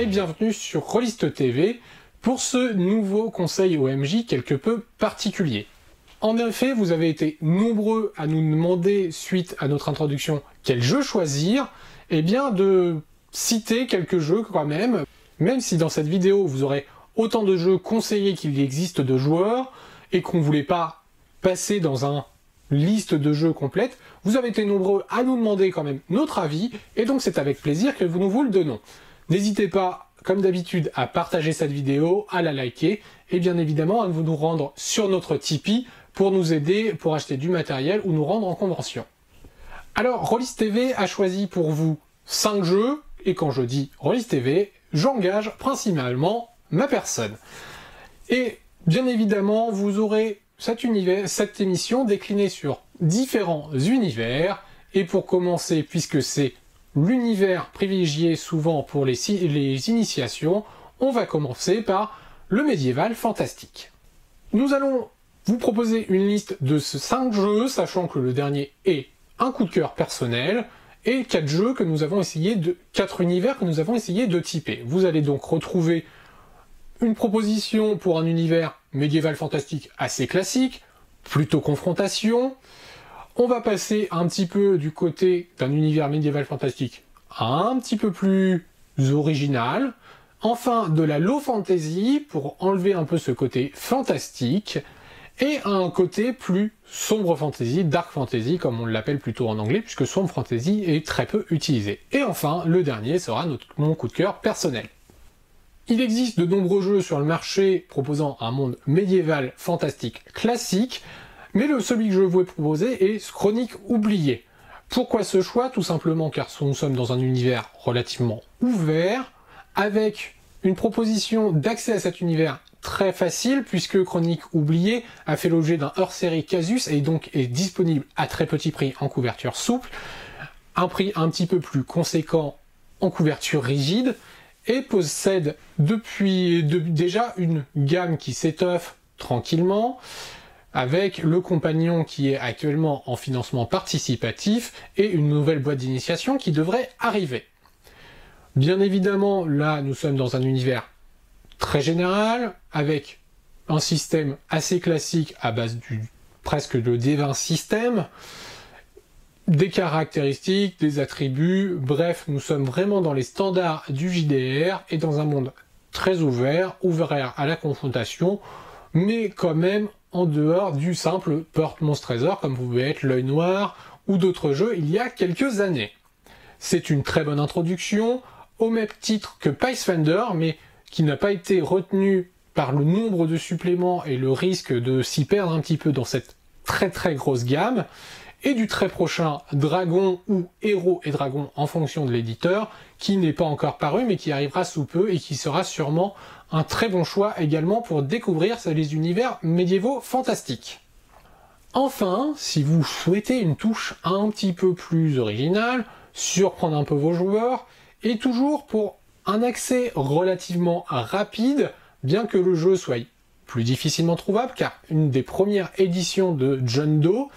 Et bienvenue sur Rollist TV pour ce nouveau conseil OMJ quelque peu particulier. En effet, vous avez été nombreux à nous demander, suite à notre introduction, quel jeu choisir, et eh bien de citer quelques jeux quand même, même si dans cette vidéo vous aurez autant de jeux conseillés qu'il existe de joueurs, et qu'on ne voulait pas passer dans un liste de jeux complète, vous avez été nombreux à nous demander quand même notre avis, et donc c'est avec plaisir que nous vous le donnons. N'hésitez pas, comme d'habitude, à partager cette vidéo, à la liker, et bien évidemment à vous nous rendre sur notre Tipeee pour nous aider pour acheter du matériel ou nous rendre en convention. Alors, Rollis TV a choisi pour vous 5 jeux, et quand je dis Rollis TV, j'engage principalement ma personne. Et bien évidemment, vous aurez cette émission déclinée sur différents univers. Et pour commencer, puisque c'est l'univers privilégié souvent pour les, initiations, on va commencer par le médiéval fantastique. Nous allons vous proposer une liste de 5 jeux, sachant que le dernier est un coup de cœur personnel, et 4 jeux que nous avons essayé de, 4 univers que nous avons essayé de typer. Vous allez donc retrouver une proposition pour un univers médiéval fantastique assez classique, plutôt confrontation. On va passer un petit peu du côté d'un univers médiéval fantastique un petit peu plus original. Enfin, de la low fantasy pour enlever un peu ce côté fantastique et un côté plus sombre fantasy, dark fantasy comme on l'appelle plutôt en anglais puisque sombre fantasy est très peu utilisé. Et enfin, le dernier sera notre, mon coup de cœur personnel. Il existe de nombreux jeux sur le marché proposant un monde médiéval fantastique classique, mais le celui que je vous proposer est Chronique oubliée. Pourquoi ce choix? Tout simplement car nous sommes dans un univers relativement ouvert, avec une proposition d'accès à cet univers très facile, puisque Chronique oubliée a fait l'objet d'un hors-série Casus et donc est disponible à très petit prix en couverture souple, un prix un petit peu plus conséquent en couverture rigide, et possède depuis déjà une gamme qui s'étoffe tranquillement, avec le compagnon qui est actuellement en financement participatif et une nouvelle boîte d'initiation qui devrait arriver. Bien évidemment, là, nous sommes dans un univers très général, avec un système assez classique à base du presque de D20 système, des caractéristiques, des attributs, bref, nous sommes vraiment dans les standards du JDR et dans un monde très ouvert, ouvert à la confrontation, mais quand même en dehors du simple Porte Monstre comme vous pouvez être l'œil noir ou d'autres jeux il y a quelques années. C'est une très bonne introduction, au même titre que Pathfinder, mais qui n'a pas été retenu par le nombre de suppléments et le risque de s'y perdre un petit peu dans cette très très grosse gamme et du très prochain Dragon ou Héros et Dragon en fonction de l'éditeur, qui n'est pas encore paru mais qui arrivera sous peu et qui sera sûrement un très bon choix également pour découvrir les univers médiévaux fantastiques. Enfin, si vous souhaitez une touche un petit peu plus originale, surprendre un peu vos joueurs, et toujours pour un accès relativement rapide, bien que le jeu soit plus difficilement trouvable, car une des premières éditions de John Doe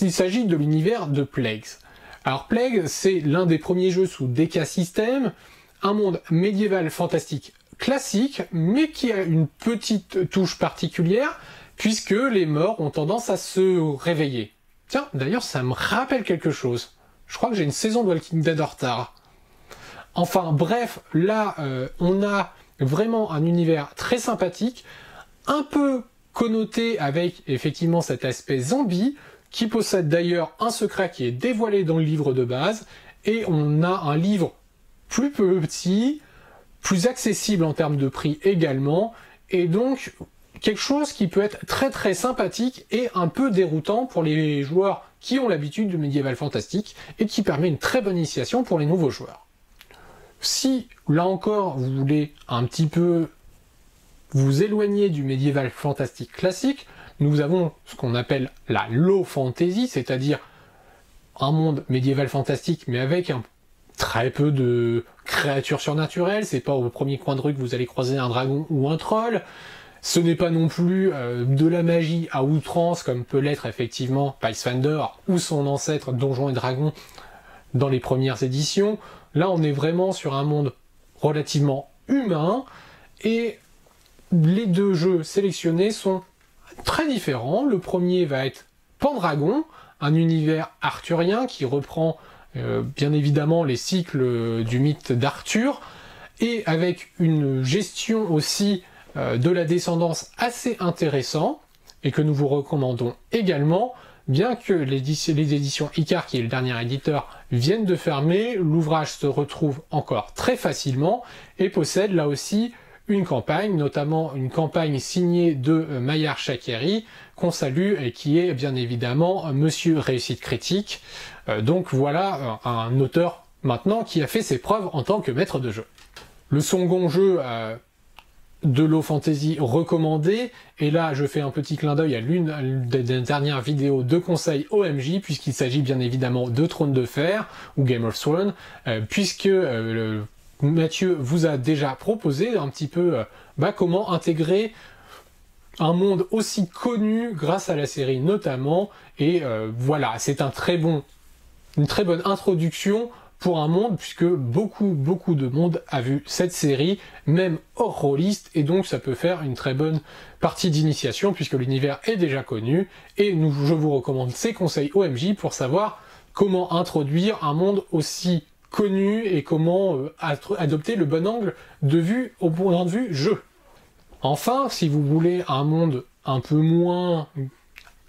il s'agit de l'univers de Plagues. Alors Plague, c'est l'un des premiers jeux sous DK System, un monde médiéval fantastique classique, mais qui a une petite touche particulière, puisque les morts ont tendance à se réveiller. Tiens, d'ailleurs, ça me rappelle quelque chose. Je crois que j'ai une saison de Walking Dead en retard. Enfin, bref, là, euh, on a vraiment un univers très sympathique, un peu connoté avec effectivement cet aspect zombie, qui possède d'ailleurs un secret qui est dévoilé dans le livre de base, et on a un livre plus petit, plus accessible en termes de prix également, et donc quelque chose qui peut être très très sympathique et un peu déroutant pour les joueurs qui ont l'habitude du médiéval fantastique, et qui permet une très bonne initiation pour les nouveaux joueurs. Si, là encore, vous voulez un petit peu vous éloigner du médiéval fantastique classique, nous avons ce qu'on appelle la low fantasy, c'est-à-dire un monde médiéval fantastique, mais avec un, très peu de créatures surnaturelles. C'est pas au premier coin de rue que vous allez croiser un dragon ou un troll. Ce n'est pas non plus euh, de la magie à outrance comme peut l'être effectivement Pathfinder ou son ancêtre Donjons et Dragons dans les premières éditions. Là, on est vraiment sur un monde relativement humain, et les deux jeux sélectionnés sont très différents. Le premier va être Pendragon, un univers arthurien qui reprend bien évidemment les cycles du mythe d'Arthur, et avec une gestion aussi euh, de la descendance assez intéressant, et que nous vous recommandons également, bien que les éditions Icar, qui est le dernier éditeur, viennent de fermer, l'ouvrage se retrouve encore très facilement, et possède là aussi une campagne, notamment une campagne signée de euh, Maillard Chakeri, qu'on salue et qui est bien évidemment euh, Monsieur Réussite Critique. Euh, donc voilà un auteur maintenant qui a fait ses preuves en tant que maître de jeu. Le second jeu de l'eau fantasy recommandé, et là je fais un petit clin d'œil à l'une des dernières vidéos de conseils OMJ, puisqu'il s'agit bien évidemment de Trône de Fer, ou Game of Thrones, puisque le Mathieu vous a déjà proposé un petit peu euh, bah, comment intégrer un monde aussi connu grâce à la série notamment. Et euh, voilà, c'est un très bon, une très bonne introduction pour un monde puisque beaucoup beaucoup de monde a vu cette série, même hors rôliste, et donc ça peut faire une très bonne partie d'initiation puisque l'univers est déjà connu. Et je vous recommande ces conseils OMJ pour savoir comment introduire un monde aussi connu et comment euh, adopter le bon angle de vue au point de vue jeu. Enfin, si vous voulez un monde un peu moins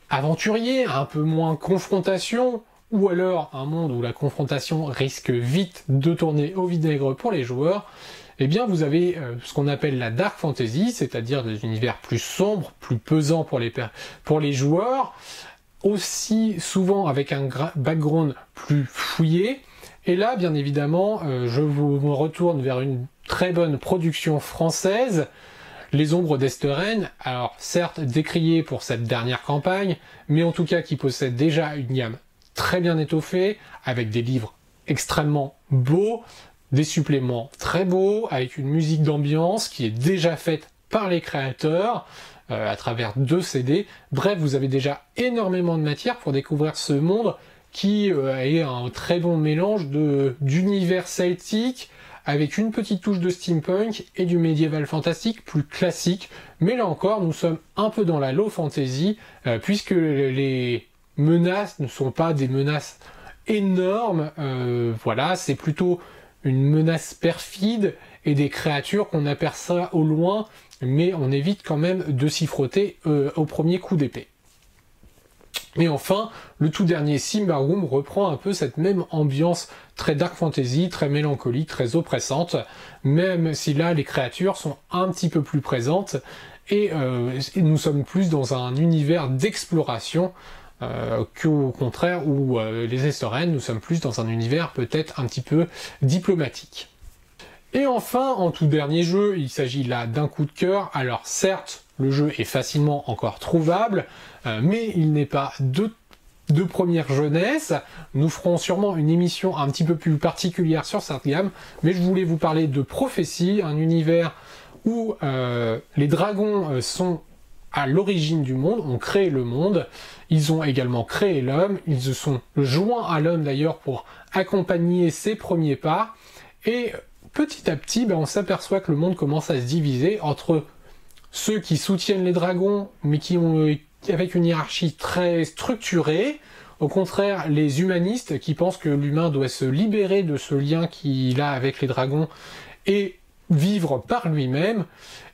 aventurier, un peu moins confrontation, ou alors un monde où la confrontation risque vite de tourner au vinaigre pour les joueurs, eh bien vous avez euh, ce qu'on appelle la dark fantasy, c'est-à-dire des univers plus sombres, plus pesants pour les, pour les joueurs, aussi souvent avec un background plus fouillé, et là, bien évidemment, euh, je vous retourne vers une très bonne production française, Les Ombres d'Esteren, alors certes décrié pour cette dernière campagne, mais en tout cas qui possède déjà une gamme très bien étoffée, avec des livres extrêmement beaux, des suppléments très beaux, avec une musique d'ambiance qui est déjà faite par les créateurs, euh, à travers deux CD. Bref, vous avez déjà énormément de matière pour découvrir ce monde qui euh, est un très bon mélange d'univers celtique avec une petite touche de steampunk et du médiéval fantastique plus classique. Mais là encore, nous sommes un peu dans la low fantasy euh, puisque les menaces ne sont pas des menaces énormes. Euh, voilà, c'est plutôt une menace perfide et des créatures qu'on aperçoit au loin, mais on évite quand même de s'y frotter au premier coup d'épée. Et enfin, le tout dernier Simbarum reprend un peu cette même ambiance très dark fantasy, très mélancolique, très oppressante, même si là les créatures sont un petit peu plus présentes et, euh, nous sommes plus dans un univers d'exploration euh, qu'au contraire où euh, les Estorènes, nous sommes plus dans un univers peut-être un petit peu diplomatique. Et enfin, en tout dernier jeu, il s'agit là d'un coup de cœur. Alors certes, le jeu est facilement encore trouvable, euh, mais il n'est pas de, première jeunesse. Nous ferons sûrement une émission un petit peu plus particulière sur cette gamme, mais je voulais vous parler de Prophétie, un univers où euh, les dragons euh, sont à l'origine du monde, ont créé le monde, ils ont également créé l'homme, ils se sont joints à l'homme d'ailleurs pour accompagner ses premiers pas, et petit à petit, ben, on s'aperçoit que le monde commence à se diviser entre ceux qui soutiennent les dragons, mais qui ont avec une hiérarchie très structurée. Au contraire, les humanistes qui pensent que l'humain doit se libérer de ce lien qu'il a avec les dragons et vivre par lui-même.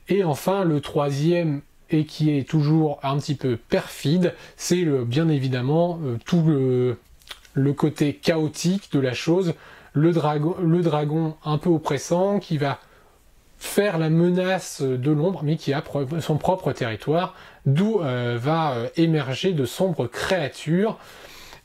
Et enfin, le troisième, et qui est toujours un petit peu perfide, c'est bien évidemment euh, tout le, le, côté chaotique de la chose. Le dragon, le dragon un peu oppressant qui va faire la menace de l'ombre, mais qui a son propre territoire, d'où euh, va euh, émerger de sombres créatures.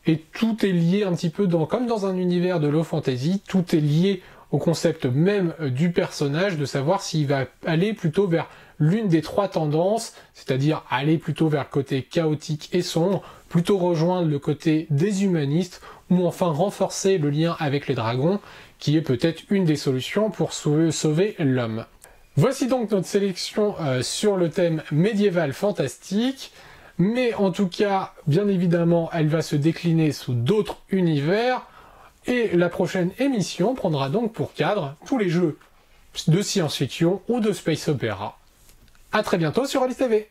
Et tout est lié un petit peu dans, comme dans un univers de low fantasy, tout est lié au concept même euh, du personnage, de savoir s'il va aller plutôt vers l'une des trois tendances, c'est-à-dire aller plutôt vers le côté chaotique et sombre, plutôt rejoindre le côté déshumaniste, ou enfin renforcer le lien avec les dragons, qui est peut-être une des solutions pour sauver l'homme. Voici donc notre sélection euh, sur le thème médiéval fantastique, mais en tout cas, bien évidemment, elle va se décliner sous d'autres univers, et la prochaine émission prendra donc pour cadre tous les jeux de science-fiction ou de space opéra. A très bientôt sur Alice TV